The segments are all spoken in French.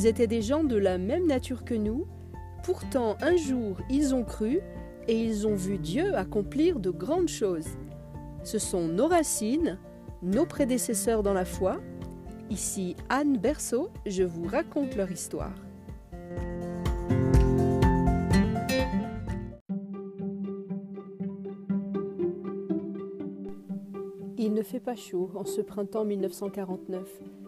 Ils étaient des gens de la même nature que nous, pourtant un jour ils ont cru et ils ont vu Dieu accomplir de grandes choses. Ce sont nos racines, nos prédécesseurs dans la foi. Ici Anne Berceau, je vous raconte leur histoire. Il ne fait pas chaud en ce printemps 1949.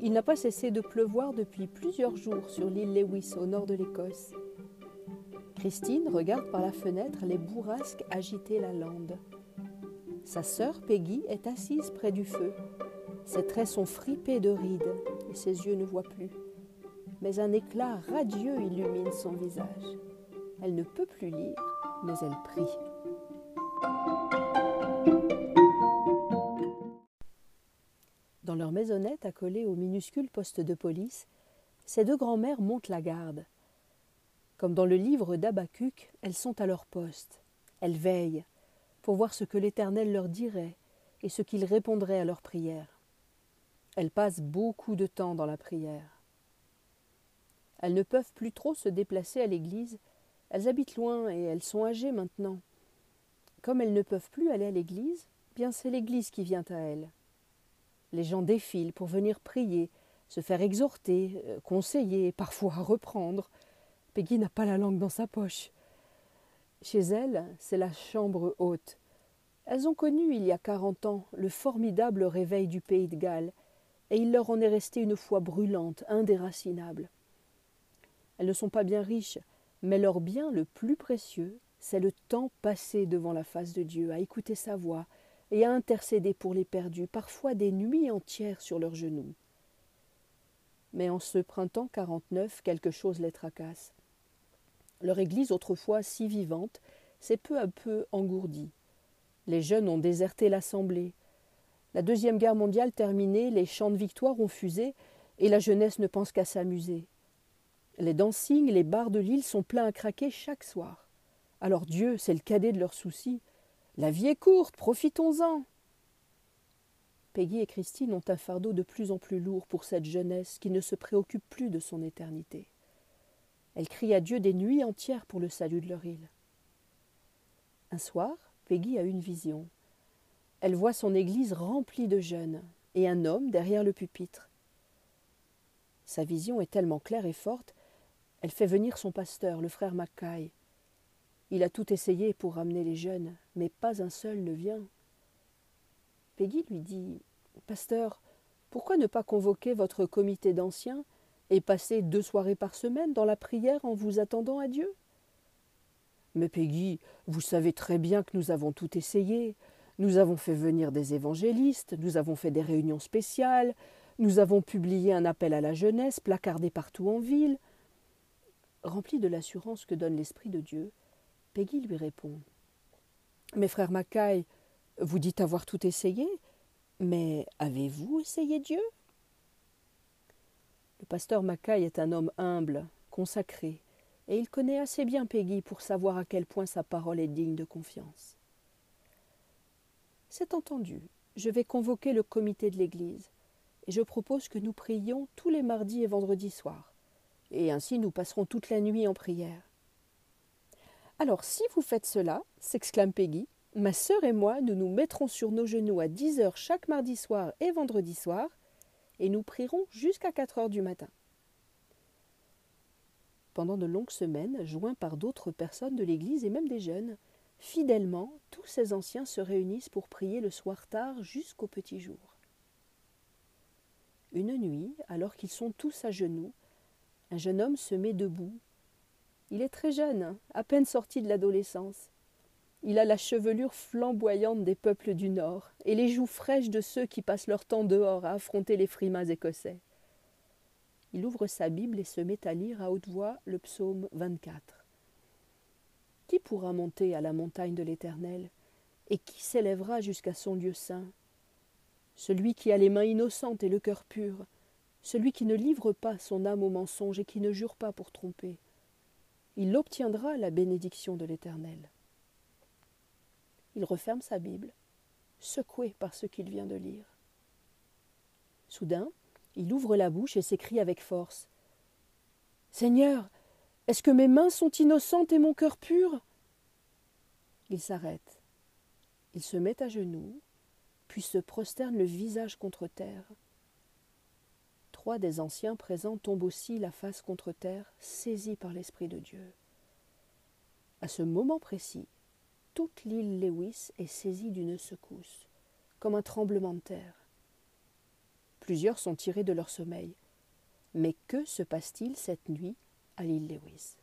Il n'a pas cessé de pleuvoir depuis plusieurs jours sur l'île Lewis au nord de l'Écosse. Christine regarde par la fenêtre les bourrasques agiter la lande. Sa sœur Peggy est assise près du feu. Ses traits sont fripés de rides et ses yeux ne voient plus. Mais un éclat radieux illumine son visage. Elle ne peut plus lire, mais elle prie. Maisonnette accolée au minuscule poste de police, ces deux grands-mères montent la garde. Comme dans le livre d'Abacuc, elles sont à leur poste. Elles veillent pour voir ce que l'Éternel leur dirait et ce qu'il répondrait à leurs prières. Elles passent beaucoup de temps dans la prière. Elles ne peuvent plus trop se déplacer à l'église. Elles habitent loin et elles sont âgées maintenant. Comme elles ne peuvent plus aller à l'église, bien c'est l'église qui vient à elles. Les gens défilent pour venir prier, se faire exhorter, euh, conseiller, parfois reprendre. Peggy n'a pas la langue dans sa poche. Chez elles, c'est la chambre haute. Elles ont connu il y a quarante ans le formidable réveil du pays de Galles, et il leur en est resté une foi brûlante, indéracinable. Elles ne sont pas bien riches, mais leur bien le plus précieux, c'est le temps passé devant la face de Dieu, à écouter sa voix, et à intercéder pour les perdus, parfois des nuits entières sur leurs genoux. Mais en ce printemps 49, quelque chose les tracasse. Leur église, autrefois si vivante, s'est peu à peu engourdie. Les jeunes ont déserté l'assemblée. La deuxième guerre mondiale terminée, les chants de victoire ont fusé, et la jeunesse ne pense qu'à s'amuser. Les dancings, les bars de l'île sont pleins à craquer chaque soir. Alors Dieu, c'est le cadet de leurs soucis. La vie est courte, profitons-en. Peggy et Christine ont un fardeau de plus en plus lourd pour cette jeunesse qui ne se préoccupe plus de son éternité. Elles crient à Dieu des nuits entières pour le salut de leur île. Un soir, Peggy a une vision. Elle voit son église remplie de jeunes et un homme derrière le pupitre. Sa vision est tellement claire et forte, elle fait venir son pasteur, le frère Mackay, il a tout essayé pour ramener les jeunes, mais pas un seul ne vient. Peggy lui dit Pasteur, pourquoi ne pas convoquer votre comité d'anciens et passer deux soirées par semaine dans la prière en vous attendant à Dieu? Mais Peggy, vous savez très bien que nous avons tout essayé. Nous avons fait venir des évangélistes, nous avons fait des réunions spéciales, nous avons publié un appel à la jeunesse placardé partout en ville. Rempli de l'assurance que donne l'Esprit de Dieu, Peggy lui répond Mais frère Mackay, vous dites avoir tout essayé, mais avez-vous essayé Dieu? Le pasteur Mackay est un homme humble, consacré, et il connaît assez bien Peggy pour savoir à quel point sa parole est digne de confiance. C'est entendu, je vais convoquer le comité de l'Église, et je propose que nous prions tous les mardis et vendredis soirs, et ainsi nous passerons toute la nuit en prière. Alors, si vous faites cela, s'exclame Peggy, ma sœur et moi, nous nous mettrons sur nos genoux à dix heures chaque mardi soir et vendredi soir, et nous prierons jusqu'à quatre heures du matin. Pendant de longues semaines, joints par d'autres personnes de l'Église et même des jeunes, fidèlement, tous ces anciens se réunissent pour prier le soir tard jusqu'au petit jour. Une nuit, alors qu'ils sont tous à genoux, un jeune homme se met debout il est très jeune, à peine sorti de l'adolescence. Il a la chevelure flamboyante des peuples du Nord et les joues fraîches de ceux qui passent leur temps dehors à affronter les frimas écossais. Il ouvre sa Bible et se met à lire à haute voix le psaume 24. Qui pourra monter à la montagne de l'Éternel et qui s'élèvera jusqu'à son lieu saint? Celui qui a les mains innocentes et le cœur pur, celui qui ne livre pas son âme au mensonge et qui ne jure pas pour tromper il obtiendra la bénédiction de l'Éternel. Il referme sa Bible, secoué par ce qu'il vient de lire. Soudain, il ouvre la bouche et s'écrie avec force Seigneur, est-ce que mes mains sont innocentes et mon cœur pur? Il s'arrête. Il se met à genoux, puis se prosterne le visage contre terre. Des anciens présents tombent aussi la face contre terre, saisis par l'Esprit de Dieu. À ce moment précis, toute l'île Lewis est saisie d'une secousse, comme un tremblement de terre. Plusieurs sont tirés de leur sommeil. Mais que se passe-t-il cette nuit à l'île Lewis?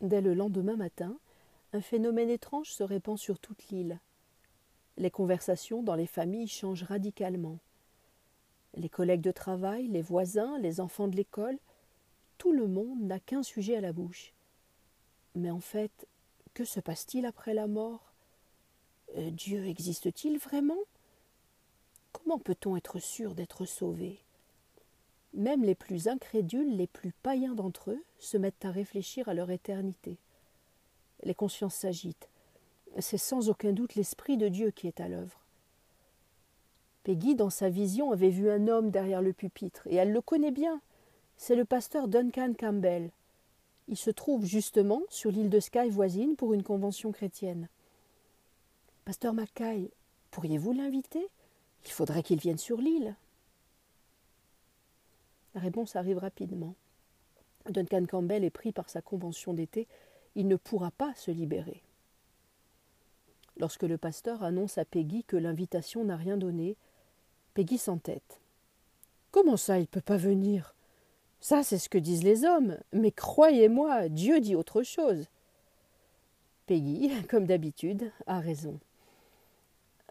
Dès le lendemain matin, un phénomène étrange se répand sur toute l'île. Les conversations dans les familles changent radicalement. Les collègues de travail, les voisins, les enfants de l'école, tout le monde n'a qu'un sujet à la bouche. Mais en fait, que se passe-t-il après la mort? Euh, Dieu existe-t-il vraiment? Comment peut-on être sûr d'être sauvé? Même les plus incrédules, les plus païens d'entre eux, se mettent à réfléchir à leur éternité. Les consciences s'agitent. C'est sans aucun doute l'Esprit de Dieu qui est à l'œuvre. Peggy, dans sa vision, avait vu un homme derrière le pupitre, et elle le connaît bien. C'est le pasteur Duncan Campbell. Il se trouve justement sur l'île de Skye voisine pour une convention chrétienne. Pasteur Mackay, pourriez-vous l'inviter? Il faudrait qu'il vienne sur l'île. La réponse arrive rapidement. Duncan Campbell est pris par sa convention d'été. Il ne pourra pas se libérer. Lorsque le pasteur annonce à Peggy que l'invitation n'a rien donné, Peggy s'entête. Comment ça, il ne peut pas venir? Ça, c'est ce que disent les hommes, mais croyez-moi, Dieu dit autre chose. Peggy, comme d'habitude, a raison.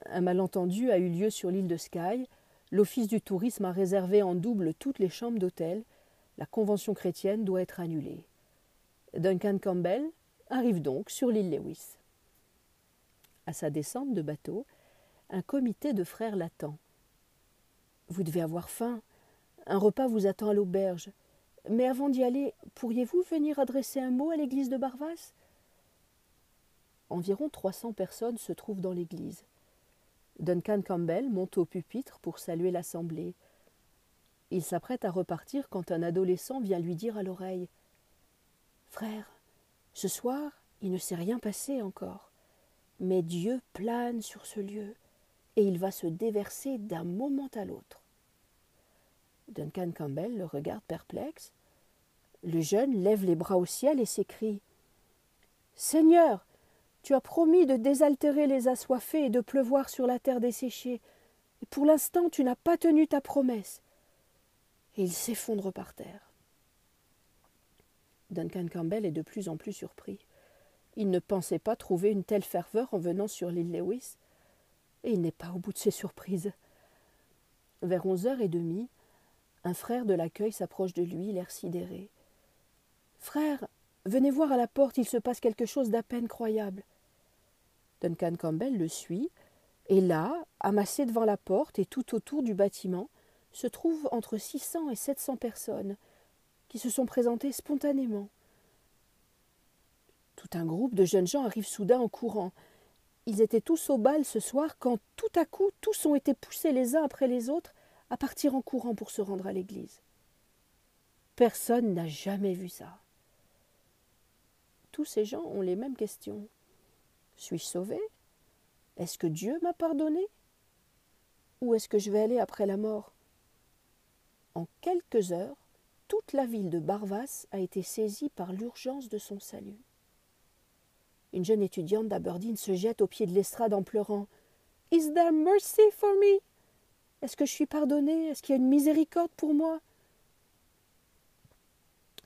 Un malentendu a eu lieu sur l'île de Skye. L'Office du tourisme a réservé en double toutes les chambres d'hôtel. La convention chrétienne doit être annulée. Duncan Campbell arrive donc sur l'île Lewis. À sa descente de bateau, un comité de frères l'attend. Vous devez avoir faim. Un repas vous attend à l'auberge. Mais avant d'y aller, pourriez-vous venir adresser un mot à l'église de Barvas? Environ trois cents personnes se trouvent dans l'église. Duncan Campbell monte au pupitre pour saluer l'assemblée. Il s'apprête à repartir quand un adolescent vient lui dire à l'oreille Frère, ce soir, il ne s'est rien passé encore, mais Dieu plane sur ce lieu, et il va se déverser d'un moment à l'autre. Duncan Campbell le regarde perplexe. Le jeune lève les bras au ciel et s'écrie Seigneur, tu as promis de désaltérer les assoiffés et de pleuvoir sur la terre desséchée, et pour l'instant tu n'as pas tenu ta promesse. Et il s'effondre par terre. Duncan Campbell est de plus en plus surpris. Il ne pensait pas trouver une telle ferveur en venant sur l'île Lewis, et il n'est pas au bout de ses surprises. Vers onze heures et demie, un frère de l'accueil s'approche de lui, l'air sidéré. Frère, venez voir à la porte, il se passe quelque chose d'à peine croyable. Duncan Campbell le suit, et là, amassé devant la porte et tout autour du bâtiment, se trouvent entre six cents et sept cents personnes qui se sont présentées spontanément. Tout un groupe de jeunes gens arrive soudain en courant. Ils étaient tous au bal ce soir quand tout à coup tous ont été poussés les uns après les autres à partir en courant pour se rendre à l'église. Personne n'a jamais vu ça. Tous ces gens ont les mêmes questions. Suis-je sauvé? Est-ce que Dieu m'a pardonné? Ou est-ce que je vais aller après la mort? En quelques heures, toute la ville de Barvas a été saisie par l'urgence de son salut. Une jeune étudiante d'Aberdeen se jette au pied de l'estrade en pleurant. Is there mercy for me? Est-ce que je suis pardonnée? Est-ce qu'il y a une miséricorde pour moi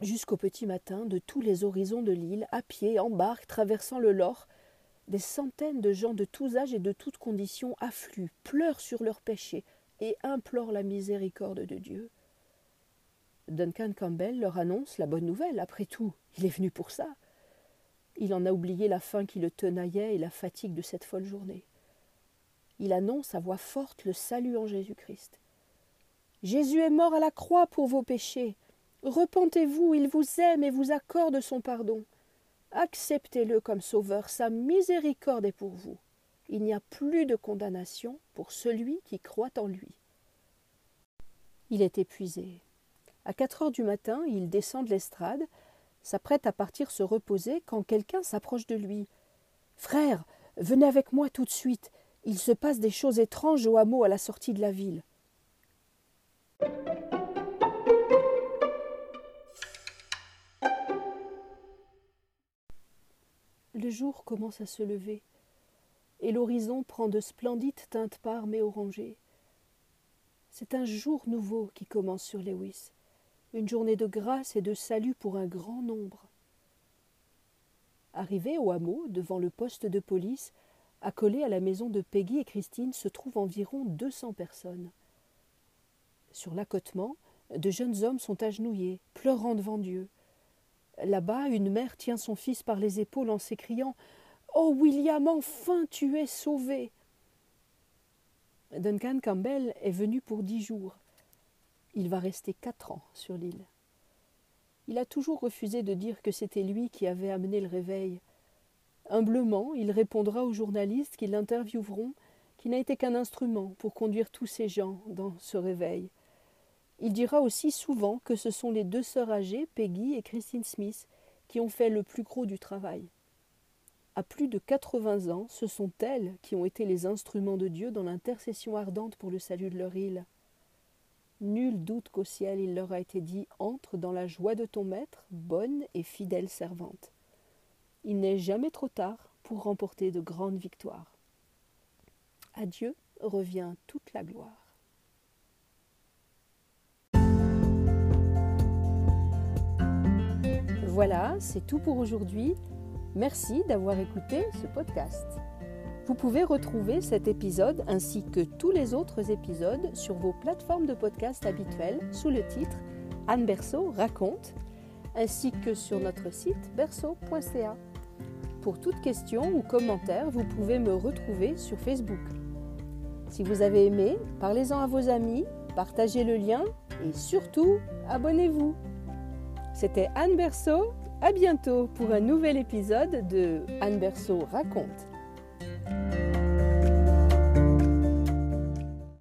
Jusqu'au petit matin, de tous les horizons de l'île, à pied, en barque, traversant le Lor, des centaines de gens de tous âges et de toutes conditions affluent, pleurent sur leurs péchés et implorent la miséricorde de Dieu. Duncan Campbell leur annonce la bonne nouvelle, après tout, il est venu pour ça. Il en a oublié la faim qui le tenaillait et la fatigue de cette folle journée. Il annonce à voix forte le salut en Jésus-Christ. Jésus est mort à la croix pour vos péchés. Repentez-vous, il vous aime et vous accorde son pardon. Acceptez-le comme sauveur, sa miséricorde est pour vous. il n'y a plus de condamnation pour celui qui croit en lui. Il est épuisé. À quatre heures du matin, il descend de l'estrade, s'apprête à partir se reposer quand quelqu'un s'approche de lui. Frère, venez avec moi tout de suite. Il se passe des choses étranges au hameau à la sortie de la ville. Le jour commence à se lever, et l'horizon prend de splendides teintes parmes et orangées. C'est un jour nouveau qui commence sur Lewis, une journée de grâce et de salut pour un grand nombre. Arrivé au hameau, devant le poste de police, accolé à la maison de Peggy et Christine, se trouvent environ deux cents personnes. Sur l'accotement, de jeunes hommes sont agenouillés, pleurant devant Dieu. Là-bas, une mère tient son fils par les épaules en s'écriant Oh William, enfin tu es sauvé Duncan Campbell est venu pour dix jours. Il va rester quatre ans sur l'île. Il a toujours refusé de dire que c'était lui qui avait amené le réveil. Humblement, il répondra aux journalistes qui l'intervieweront qu'il n'a été qu'un instrument pour conduire tous ces gens dans ce réveil. Il dira aussi souvent que ce sont les deux sœurs âgées, Peggy et Christine Smith, qui ont fait le plus gros du travail. À plus de quatre-vingts ans, ce sont elles qui ont été les instruments de Dieu dans l'intercession ardente pour le salut de leur île. Nul doute qu'au ciel il leur a été dit Entre dans la joie de ton maître, bonne et fidèle servante. Il n'est jamais trop tard pour remporter de grandes victoires. À Dieu revient toute la gloire. Voilà, c'est tout pour aujourd'hui. Merci d'avoir écouté ce podcast. Vous pouvez retrouver cet épisode ainsi que tous les autres épisodes sur vos plateformes de podcast habituelles sous le titre Anne Berceau raconte, ainsi que sur notre site berceau.ca. Pour toute question ou commentaire, vous pouvez me retrouver sur Facebook. Si vous avez aimé, parlez-en à vos amis, partagez le lien et surtout, abonnez-vous. C'était Anne Berceau à bientôt pour un nouvel épisode de Anne Berceau raconte.